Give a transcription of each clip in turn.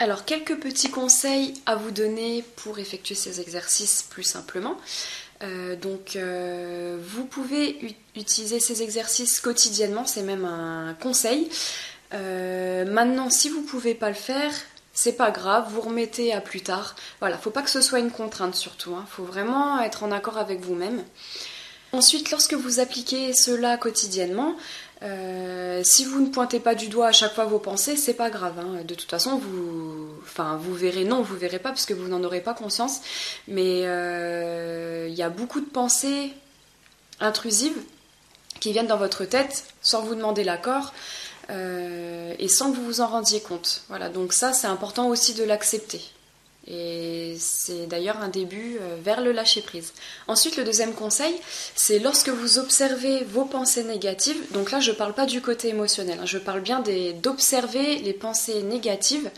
Alors quelques petits conseils à vous donner pour effectuer ces exercices plus simplement. Euh, donc euh, vous pouvez utiliser ces exercices quotidiennement, c'est même un conseil. Euh, maintenant, si vous ne pouvez pas le faire, c'est pas grave, vous remettez à plus tard. Voilà, faut pas que ce soit une contrainte surtout. Il hein. faut vraiment être en accord avec vous-même. Ensuite, lorsque vous appliquez cela quotidiennement, euh, si vous ne pointez pas du doigt à chaque fois vos pensées, c'est pas grave. Hein. De toute façon, vous, enfin, vous verrez, non, vous verrez pas parce que vous n'en aurez pas conscience. Mais euh, il y a beaucoup de pensées intrusives qui viennent dans votre tête sans vous demander l'accord euh, et sans que vous vous en rendiez compte. Voilà, donc ça, c'est important aussi de l'accepter. Et c'est d'ailleurs un début euh, vers le lâcher-prise. Ensuite, le deuxième conseil, c'est lorsque vous observez vos pensées négatives, donc là je ne parle pas du côté émotionnel, hein, je parle bien d'observer les pensées négatives.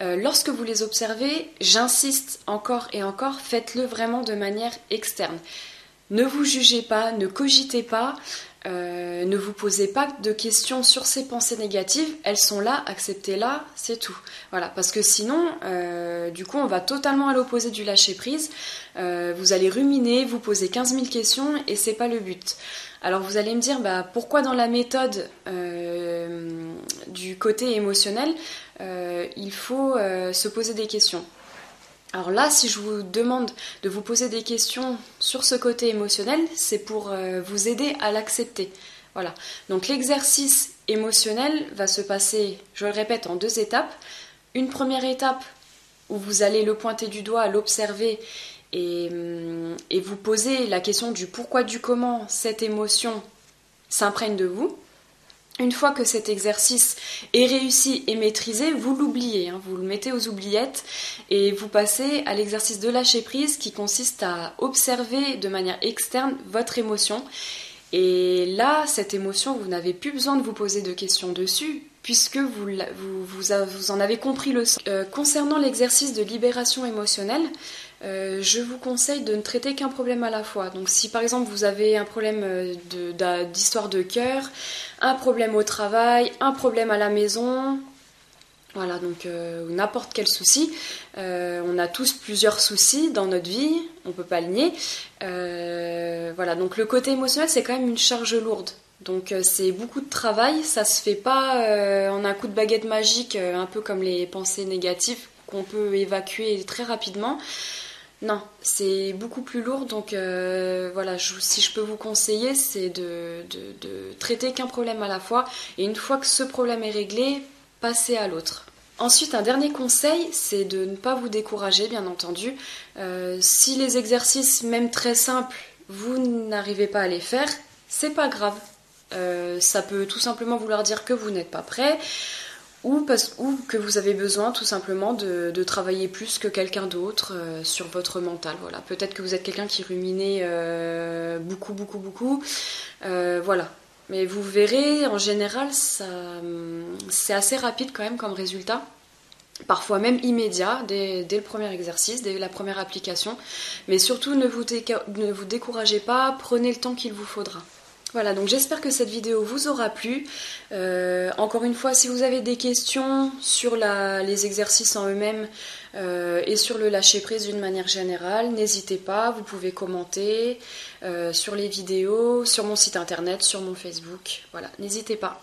Euh, lorsque vous les observez, j'insiste encore et encore, faites-le vraiment de manière externe. Ne vous jugez pas, ne cogitez pas, euh, ne vous posez pas de questions sur ces pensées négatives, elles sont là, acceptez-la, c'est tout. Voilà, parce que sinon, euh, du coup, on va totalement à l'opposé du lâcher prise. Euh, vous allez ruminer, vous poser 15 000 questions et c'est pas le but. Alors vous allez me dire, bah, pourquoi dans la méthode du côté émotionnel, il faut se poser des questions? Alors là, si je vous demande de vous poser des questions sur ce côté émotionnel, c'est pour euh, vous aider à l'accepter. Voilà. Donc l'exercice émotionnel va se passer, je le répète, en deux étapes. Une première étape où vous allez le pointer du doigt, l'observer et, hum, et vous poser la question du pourquoi, du comment cette émotion s'imprègne de vous. Une fois que cet exercice est réussi et maîtrisé, vous l'oubliez, hein, vous le mettez aux oubliettes et vous passez à l'exercice de lâcher prise qui consiste à observer de manière externe votre émotion. Et là, cette émotion, vous n'avez plus besoin de vous poser de questions dessus puisque vous, vous, en avez compris le sens. Euh, concernant l'exercice de libération émotionnelle, euh, je vous conseille de ne traiter qu'un problème à la fois. Donc si par exemple vous avez un problème euh, d'histoire de, cœur, un problème au travail, un problème à la maison, voilà, donc euh, n'importe quel souci. on a tous plusieurs soucis dans notre vie, on peut pas le nier. voilà, donc le côté émotionnel, c'est quand même une charge lourde. Donc c'est beaucoup de travail, ça se fait pas en un coup de baguette magique, un peu comme les pensées négatives qu'on peut évacuer très rapidement. Non, c'est beaucoup plus lourd. Donc euh, voilà, si je peux vous conseiller, c'est de, traiter qu'un problème à la fois. Et une fois que ce problème est réglé, passer à l'autre. Ensuite, un dernier conseil, c'est de ne pas vous décourager, bien entendu. Euh, si les exercices, même très simples, vous n'arrivez pas à les faire, c'est pas grave. Euh, ça peut tout simplement vouloir dire que vous n'êtes pas prêt ou, parce, ou que vous avez besoin tout simplement de, travailler plus que quelqu'un d'autre euh, sur votre mental. Voilà. Peut-être que vous êtes quelqu'un qui ruminait euh, beaucoup, beaucoup, beaucoup. Euh, voilà. Mais vous verrez, en général, c'est assez rapide quand même comme résultat. Parfois même immédiat, dès, le premier exercice, dès la première application. Mais surtout, ne vous découragez pas, prenez le temps qu'il vous faudra. Voilà, donc j'espère que cette vidéo vous aura plu. Euh, encore une fois, si vous avez des questions sur les exercices en eux-mêmes euh, et sur le lâcher-prise d'une manière générale, n'hésitez pas, vous pouvez commenter euh, sur les vidéos, sur mon site internet, sur mon Facebook. Voilà, n'hésitez pas.